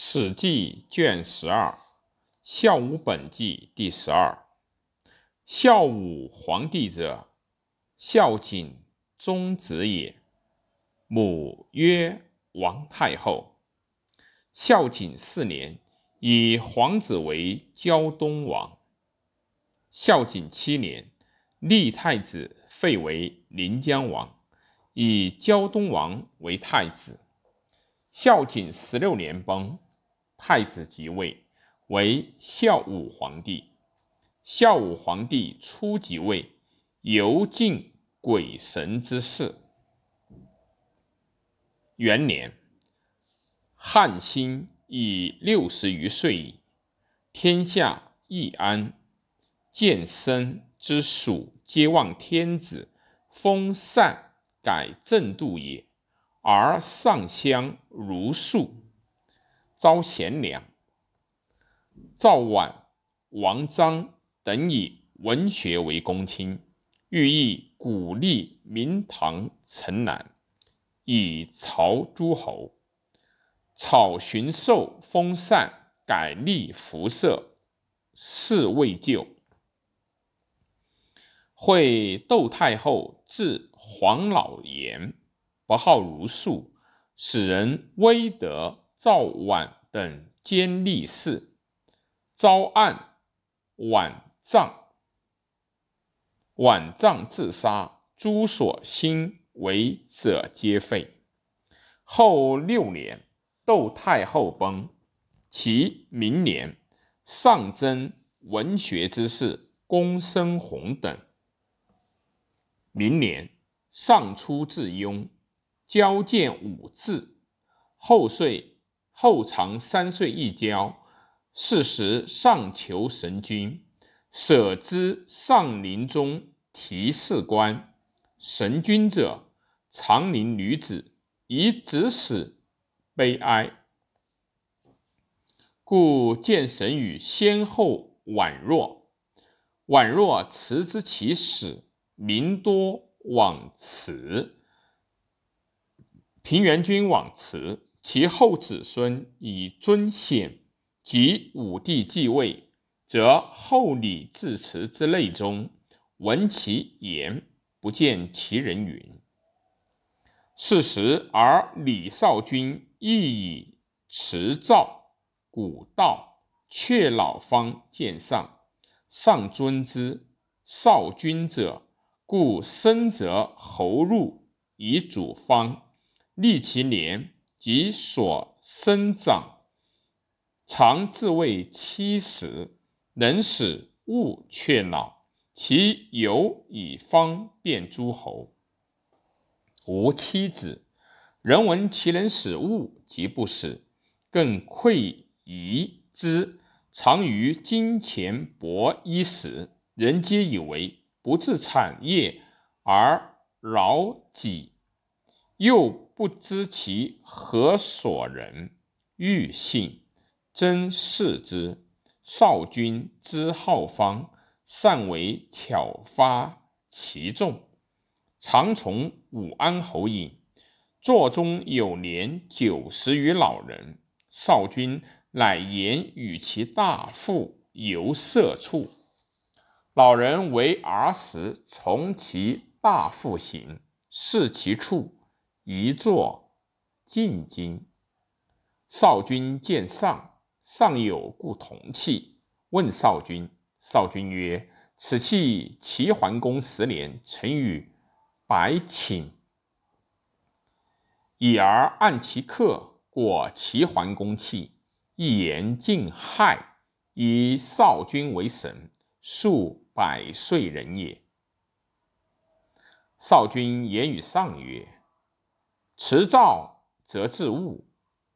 史记卷十二，孝武本纪第十二。孝武皇帝者，孝景宗子也，母曰王太后。孝景四年，以皇子为胶东王。孝景七年，立太子废为临江王，以胶东王为太子。孝景十六年崩。太子即位，为孝武皇帝。孝武皇帝初即位，尤敬鬼神之事。元年，汉兴已六十余岁矣，天下易安。见生之属，皆望天子封禅改正度也，而上香如数。招贤良，赵绾、王章等以文学为公卿，寓意鼓励明堂臣男，以朝诸侯。草荀寿封禅，改立服色，事未就。会窦太后至黄老言，不好如数，使人威德。赵婉等兼立事，招案绾葬，绾葬自杀，诸所兴为者皆废。后六年，窦太后崩，其明年，上征文学之士公孙弘等。明年，上出至雍，交见武字，后遂。后长三岁一交，是时上求神君，舍之上林中提士官。神君者，长林女子，以子死，悲哀。故见神与先后宛若，宛若辞之其始，民多往辞。平原君往辞。其后子孙以尊显，及武帝继位，则后礼致辞之类中，闻其言，不见其人云。是时而李少君亦以辞诏古道，却老方见上，上尊之。少君者，故生则侯入以主方，立其年。及所生长，常自谓七十，能使物却老。其有以方便诸侯，无妻子。人闻其能使物，即不使，更愧疑之。常于金钱帛衣食，人皆以为不自产业而劳己。又不知其何所人，欲信，真视之。少君之好方，善为巧发其众，常从武安侯饮。座中有年九十余老人，少君乃言与其大父游色处。老人为儿时从其大父行，视其处。一坐进京，少君见上，上有故铜器，问少君。少君曰：“此器齐桓公十年，曾与白寝，已而按其刻，果齐桓公器。一言尽害，以少君为神，数百岁人也。”少君言语上曰。持照则治物，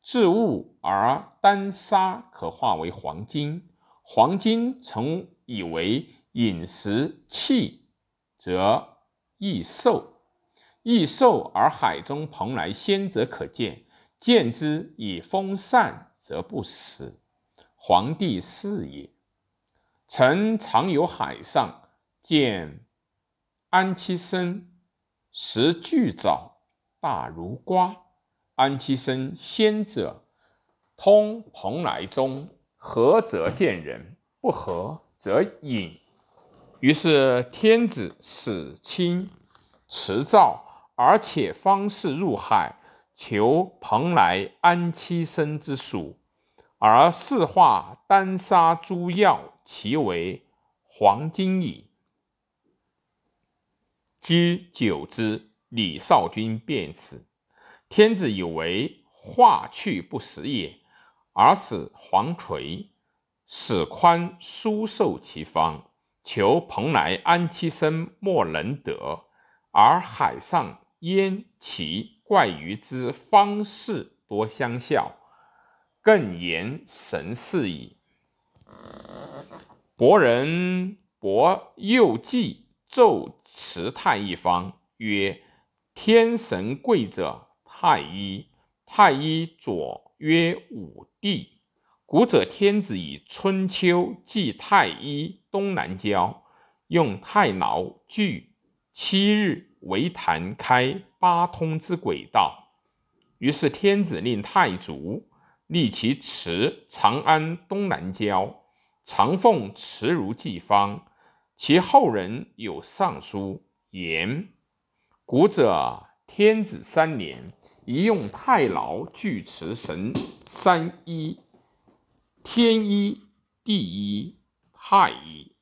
治物而丹砂可化为黄金，黄金曾以为饮食器，则益寿，益寿而海中蓬莱仙则可见，见之以风散，则不死。黄帝是也。臣常有海上见安七生食巨藻。大如瓜，安其生先者，通蓬莱中，合则见人，不合则隐。于是天子使亲持诏，而且方士入海，求蓬莱安七生之属，而四化丹砂诸药，其为黄金矣。居久之，李少君便死。天子以为化去不食也，而使黄垂、使宽书受其方，求蓬莱安其身莫能得，而海上焉其怪鱼之方式多相效，更言神似矣。伯人伯右季。奏辞太一方曰：“天神贵者太一，太一左曰武帝。古者天子以春秋祭太一东南郊，用太牢具七日为坛开八通之轨道。于是天子令太祖立其祠长安东南郊，常奉慈如祭方。”其后人有上书言：“古者天子三年，宜用太牢具持神三一，天一、地一、太一。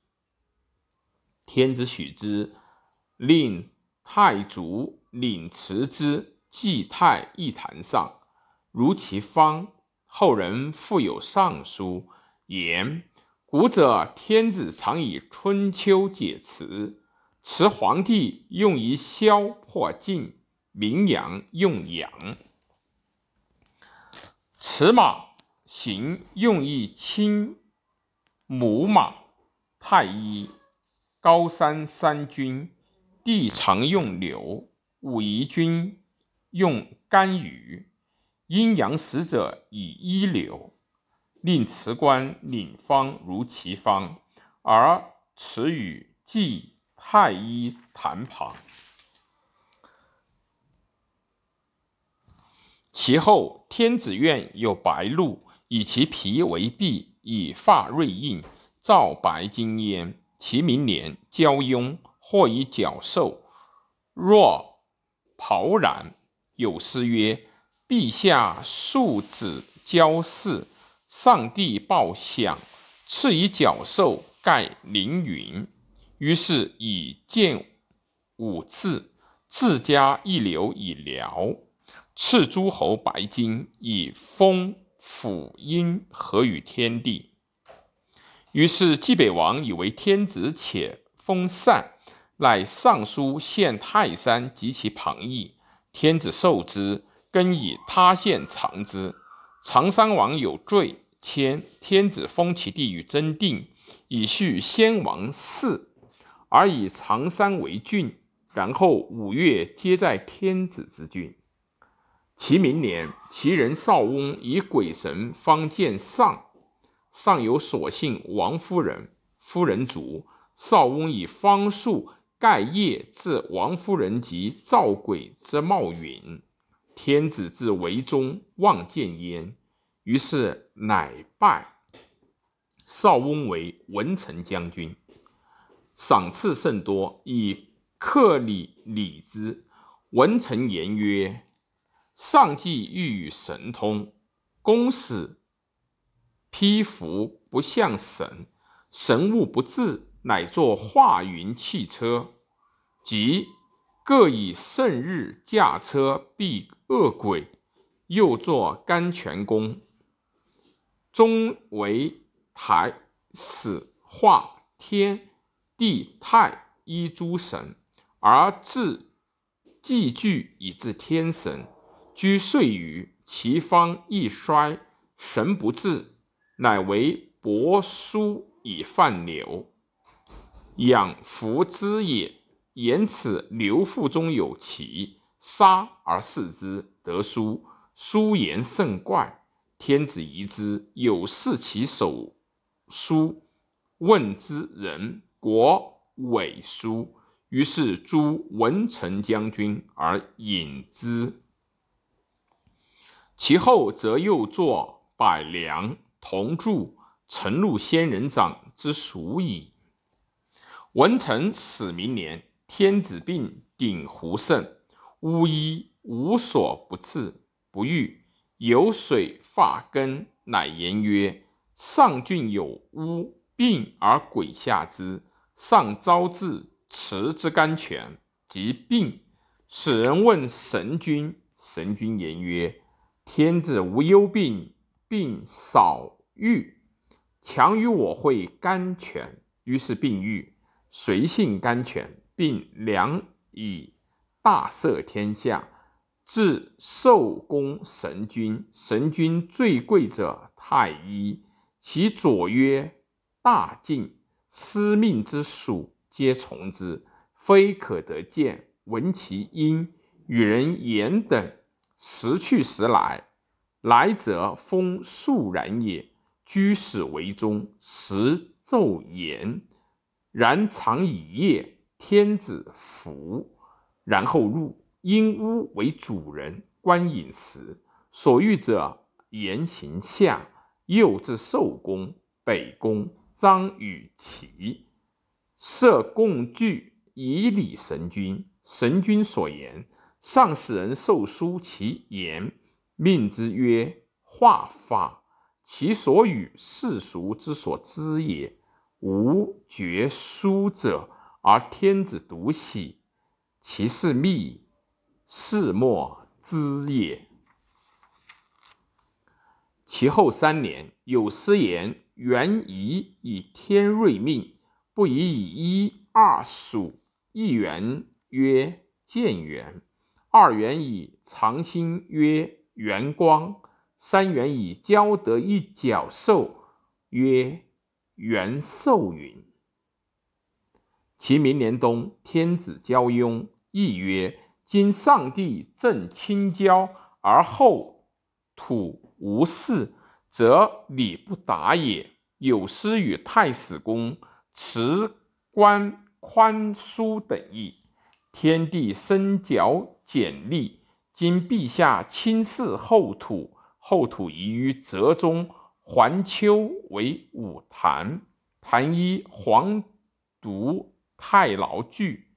天子许之，令太祖领持之，祭太一坛上，如其方。后人复有上书言。”古者天子常以春秋解辞，辞皇帝用以消破禁，名扬用养。此马行用以清母马，太医高山三军，帝常用柳，武夷君用甘雨，阴阳使者以一柳。令辞官领方如其方，而辞与祭太医坛旁。其后，天子院有白鹿，以其皮为璧，以发锐印，照白金焉。其名年，交雍或以角兽，若袍然。有诗曰：“陛下庶子交祀。”上帝报响，赐以角兽盖凌云。于是以建武字，自家一流以辽。赐诸侯白金，以封辅音合于天地。于是冀北王以为天子且封禅，乃上书献泰山及其旁邑。天子受之，更以他县藏之。常山王有罪，迁天子封其地于真定，以续先王嗣，而以常山为郡。然后五岳皆在天子之郡。其明年，其人少翁以鬼神方见上，上有所幸王夫人，夫人卒，少翁以方术盖业至王夫人及赵鬼之茂允。天子至为中望见焉。于是乃拜少翁为文臣将军，赏赐甚多，以克礼礼之。文臣言曰：“上既欲与神通，公使披服不向神，神物不至，乃作化云汽车，即各以圣日驾车避恶鬼，又作甘泉宫。”终为台始化天地太一诸神，而至既具以至天神，居岁余，其方亦衰，神不至，乃为帛书以泛流，养福之也。言此流腹中有奇，杀而视之，得书，书言甚怪。天子疑之，有视其手书，问之人国委书，于是诸文臣将军而引之。其后则又作百梁，同筑陈露仙人掌之属矣。文成始明年，天子病顶胡胜，巫医无所不治，不愈。有水发根，乃言曰：“上郡有巫病而鬼下之，上招致持之甘泉，即病。”使人问神君，神君言曰：“天子无忧病，病少愈，强于我会甘泉。”于是病愈。随性甘泉，并良以大赦天下，至寿公神君。神君最贵者太医，其左曰大进，司命之属皆从之，非可得见。闻其音，与人言等，时去时来，来者风肃然也。居始为中，时昼言。然常以夜，天子服，然后入。因屋为主人，观饮食。所欲者言行下。又至寿宫、北宫，张与齐设共具以礼神君。神君所言，上使人受书其言，命之曰画法。其所与世俗之所知也。无绝书者，而天子独喜，其事密，世莫知也。其后三年，有司言：元仪以天瑞命，不宜以一二属。一元曰建元，二元以长兴曰元光，三元以交得一角兽曰。元寿云：“其明年冬，天子交雍，亦曰：今上帝正清交，而后土无事，则礼不达也。有失与太史公辞官宽疏等意。天地生角简历，今陛下亲祀后土，后土宜于泽中。”环丘为五坛，坛一黄犊太牢具，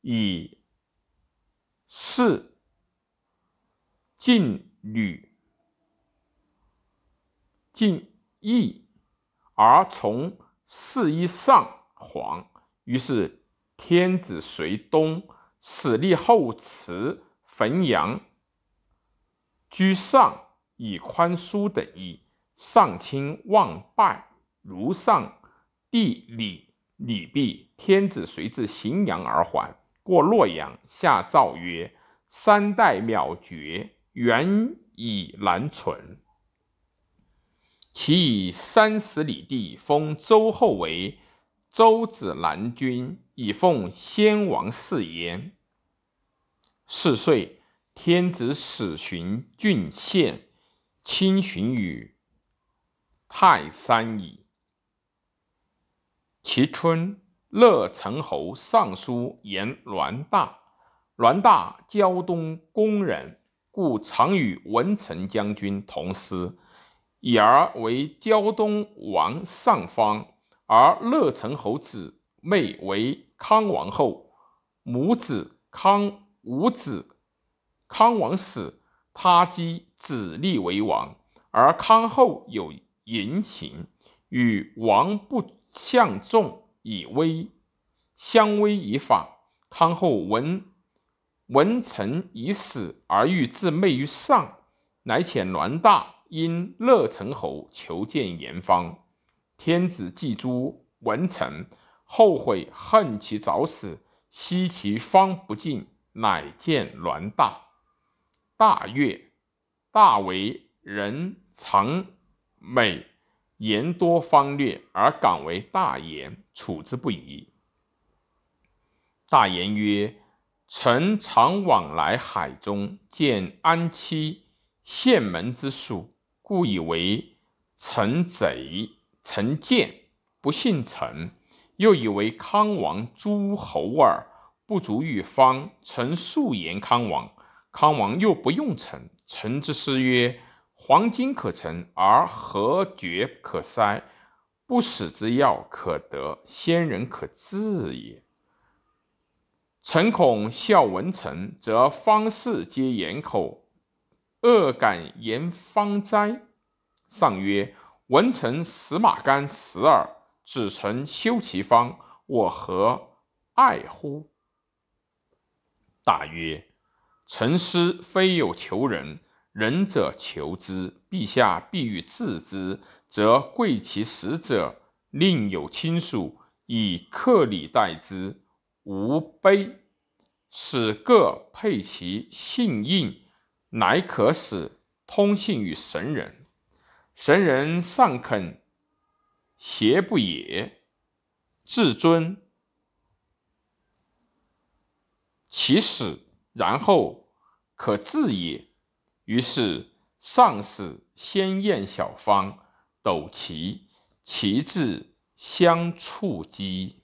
以示晋履进义，而从四一上皇。于是天子随东，使立后祠汾阳，居上以宽恕等意。上卿望拜，如上帝礼礼毕，天子随至荥阳而还。过洛阳，下诏曰：“三代渺绝，原以难存。其以三十里地封周后为周子南君，以奉先王誓言。是岁，天子始巡郡县，亲巡于。”泰山矣。其春，乐成侯上书言栾大。栾大胶东宫人，故常与文成将军同司，以而为胶东王上方。而乐成侯子妹为康王后，母子康无子。康王死，他姬子立为王，而康后有。淫情与王不相重，以威相威以法。康后闻文臣已死，而欲自媚于上，乃遣栾大因乐成侯求见严方。天子祭诸文臣，后悔恨其早死，惜其方不尽，乃见栾大。大悦，大为人常。美言多方略，而敢为大言，处之不疑。大言曰：“臣常往来海中，见安期羡门之属，故以为臣贼。臣见不信臣，又以为康王诸侯耳，不足与方。臣素言康王，康王又不用臣。臣之师曰。”黄金可成，而何绝可塞？不死之药可得，仙人可治也。臣恐笑文臣，则方士皆掩口，恶敢言方哉？上曰：文臣死马干死耳，子臣修其方，我何爱乎？大曰：臣师非有求人，仁者求之。陛下必欲治之。则贵其死者，另有亲属以客礼待之，无悲，使各配其信印，乃可使通信于神人。神人尚肯邪不也？至尊其死，然后可治也。于是上使先验小方。斗旗，旗帜相触击。